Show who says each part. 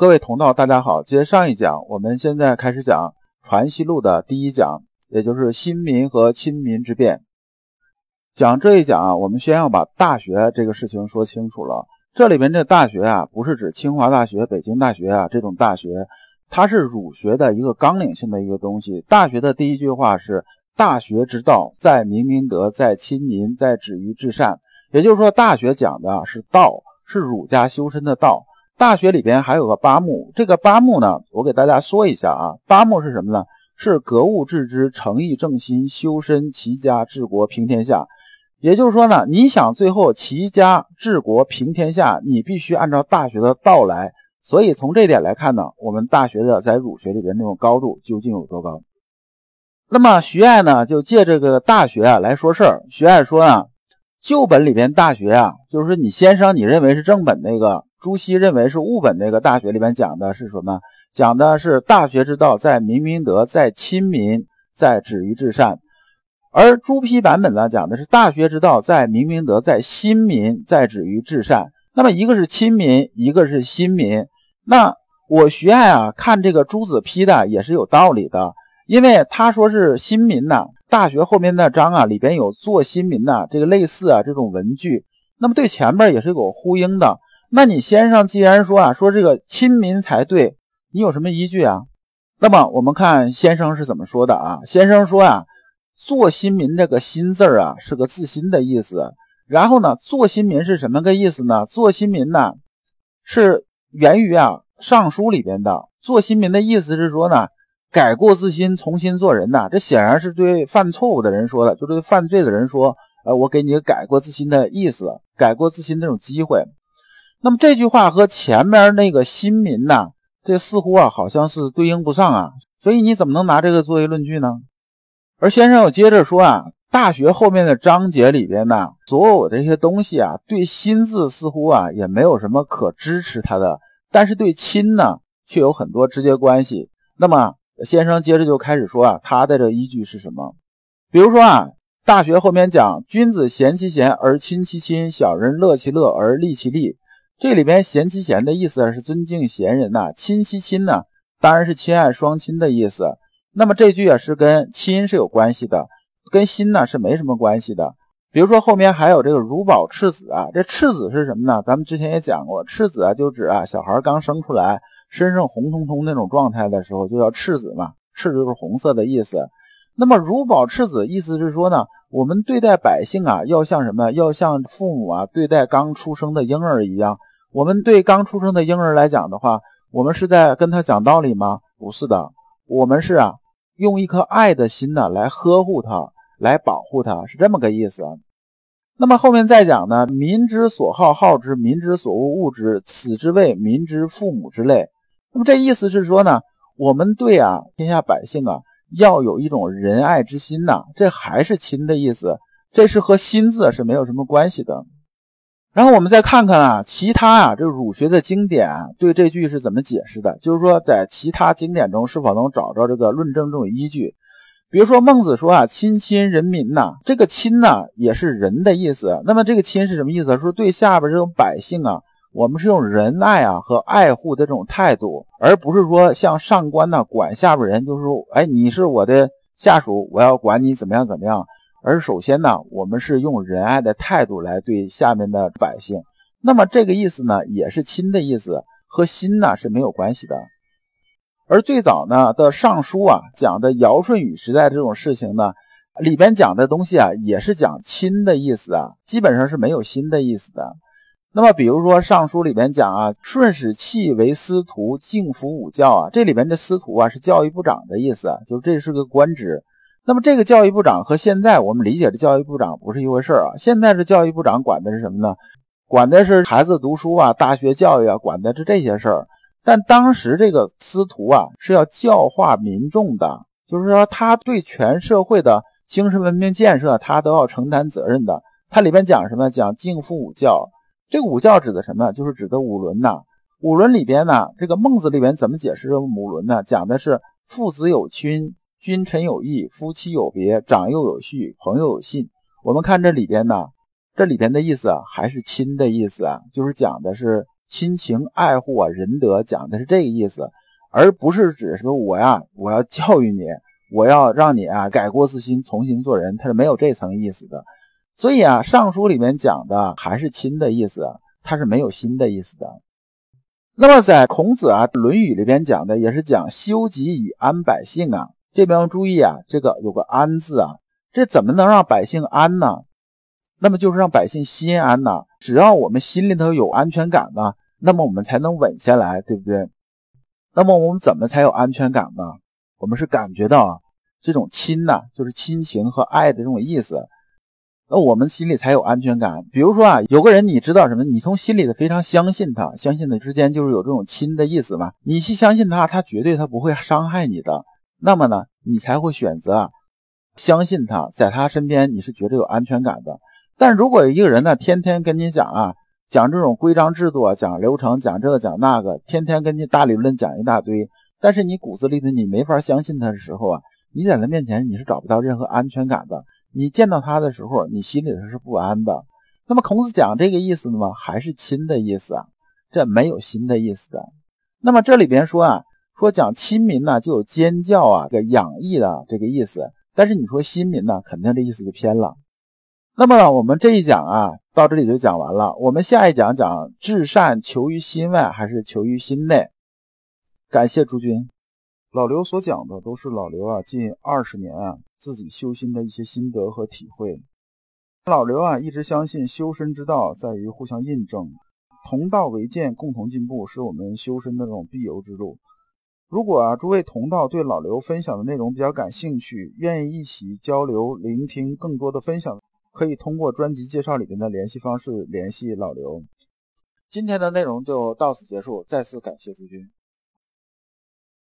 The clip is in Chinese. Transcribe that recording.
Speaker 1: 各位同道，大家好。接上一讲，我们现在开始讲《传习录》的第一讲，也就是新民和亲民之变。讲这一讲啊，我们先要把大学这个事情说清楚了。这里边这大学啊，不是指清华大学、北京大学啊这种大学，它是儒学的一个纲领性的一个东西。大学的第一句话是“大学之道，在明明德，在亲民，在止于至善”。也就是说，大学讲的是道，是儒家修身的道。大学里边还有个八目，这个八目呢，我给大家说一下啊。八目是什么呢？是格物致知、诚意正心、修身齐家治国平天下。也就是说呢，你想最后齐家治国平天下，你必须按照大学的道来。所以从这点来看呢，我们大学的在儒学里边那种高度究竟有多高？那么徐爱呢，就借这个大学啊来说事儿。徐爱说啊，旧本里边大学啊，就是你先生你认为是正本那个。朱熹认为是物本那个大学里面讲的是什么？讲的是大学之道，在明明德，在亲民，在止于至善。而朱批版本呢，讲的是大学之道，在明明德，在亲民，在止于至善。那么一个是亲民，一个是新民。那我徐爱啊，看这个朱子批的也是有道理的，因为他说是新民呐，大学后面那章啊里边有做新民呐，这个类似啊这种文句，那么对前面也是有呼应的。那你先生既然说啊，说这个亲民才对，你有什么依据啊？那么我们看先生是怎么说的啊？先生说啊，做新民这个“新”字啊，是个自新的意思。然后呢，做新民是什么个意思呢？做新民呢，是源于啊《尚书》里边的。做新民的意思是说呢，改过自新，重新做人呐。这显然是对犯错误的人说的，就对犯罪的人说，呃，我给你个改过自新的意思，改过自新那种机会。那么这句话和前面那个新民呐，这似乎啊好像是对应不上啊，所以你怎么能拿这个作为论据呢？而先生又接着说啊，大学后面的章节里边呢，所有这些东西啊，对新字似乎啊也没有什么可支持它的，但是对亲呢却有很多直接关系。那么先生接着就开始说啊，他的这依据是什么？比如说啊，大学后面讲君子贤其贤而亲其亲，小人乐其乐而利其利。这里边贤妻贤的意思是尊敬贤人呐，亲妻亲呢，当然是亲爱双亲的意思。那么这句啊是跟亲是有关系的，跟心呢是没什么关系的。比如说后面还有这个如保赤子啊，这赤子是什么呢？咱们之前也讲过，赤子啊就指啊小孩刚生出来，身上红彤彤那种状态的时候，就叫赤子嘛，赤就是红色的意思。那么如保赤子，意思是说呢，我们对待百姓啊，要像什么？要像父母啊对待刚出生的婴儿一样。我们对刚出生的婴儿来讲的话，我们是在跟他讲道理吗？不是的，我们是啊，用一颗爱的心呢来呵护他，来保护他，是这么个意思。那么后面再讲呢，民之所好好之，民之所恶恶之，此之谓民之父母之类。那么这意思是说呢，我们对啊天下百姓啊要有一种仁爱之心呐，这还是亲的意思，这是和心字是没有什么关系的。然后我们再看看啊，其他啊，这儒学的经典对这句是怎么解释的？就是说，在其他经典中是否能找着这个论证这种依据？比如说孟子说啊，“亲亲人民”呐，这个“亲”呢也是人的意思。那么这个“亲”是什么意思？说对下边这种百姓啊，我们是用仁爱啊和爱护的这种态度，而不是说像上官呢管下边人，就是说，哎，你是我的下属，我要管你怎么样怎么样。而首先呢，我们是用仁爱的态度来对下面的百姓，那么这个意思呢，也是亲的意思，和心呢是没有关系的。而最早呢的尚书啊，讲的尧舜禹时代这种事情呢，里边讲的东西啊，也是讲亲的意思啊，基本上是没有心的意思的。那么比如说尚书里边讲啊，舜使契为司徒，敬服五教啊，这里边的司徒啊是教育部长的意思，就这是个官职。那么这个教育部长和现在我们理解的教育部长不是一回事儿啊！现在的教育部长管的是什么呢？管的是孩子读书啊、大学教育啊，管的是这些事儿。但当时这个司徒啊是要教化民众的，就是说他对全社会的精神文明建设他都要承担责任的。它里边讲什么？讲敬父五教。这个五教指的什么？就是指的五伦呐。五伦里边呢，这个孟子里边怎么解释五伦呢？讲的是父子有亲。君臣有义，夫妻有别，长幼有序，朋友有信。我们看这里边呢，这里边的意思啊，还是亲的意思啊，就是讲的是亲情爱护啊，仁德，讲的是这个意思，而不是指说我呀，我要教育你，我要让你啊改过自新，重新做人，他是没有这层意思的。所以啊，尚书里面讲的还是亲的意思，它是没有心的意思的。那么在孔子啊《论语》里边讲的也是讲修己以安百姓啊，这边要注意啊，这个有个安字啊，这怎么能让百姓安呢？那么就是让百姓心安呐。只要我们心里头有安全感呢，那么我们才能稳下来，对不对？那么我们怎么才有安全感呢？我们是感觉到啊，这种亲呐，就是亲情和爱的这种意思。那我们心里才有安全感。比如说啊，有个人你知道什么？你从心里的非常相信他，相信的之间就是有这种亲的意思嘛。你去相信他，他绝对他不会伤害你的。那么呢，你才会选择相信他，在他身边你是绝对有安全感的。但如果一个人呢，天天跟你讲啊，讲这种规章制度啊，讲流程，讲这个讲那个，天天跟你大理论讲一大堆，但是你骨子里头你没法相信他的时候啊，你在他面前你是找不到任何安全感的。你见到他的时候，你心里头是不安的。那么孔子讲这个意思呢？还是亲的意思啊？这没有心的意思的。那么这里边说啊，说讲亲民呢，就有兼教啊，这个养义的这个意思。但是你说新民呢，肯定这意思就偏了。那么我们这一讲啊，到这里就讲完了。我们下一讲讲至善求于心外还是求于心内？感谢诸君。老刘所讲的都是老刘啊近二十年啊自己修心的一些心得和体会。老刘啊一直相信修身之道在于互相印证，同道为鉴，共同进步是我们修身的这种必由之路。如果啊诸位同道对老刘分享的内容比较感兴趣，愿意一起交流、聆听更多的分享，可以通过专辑介绍里面的联系方式联系老刘。今天的内容就到此结束，再次感谢诸君。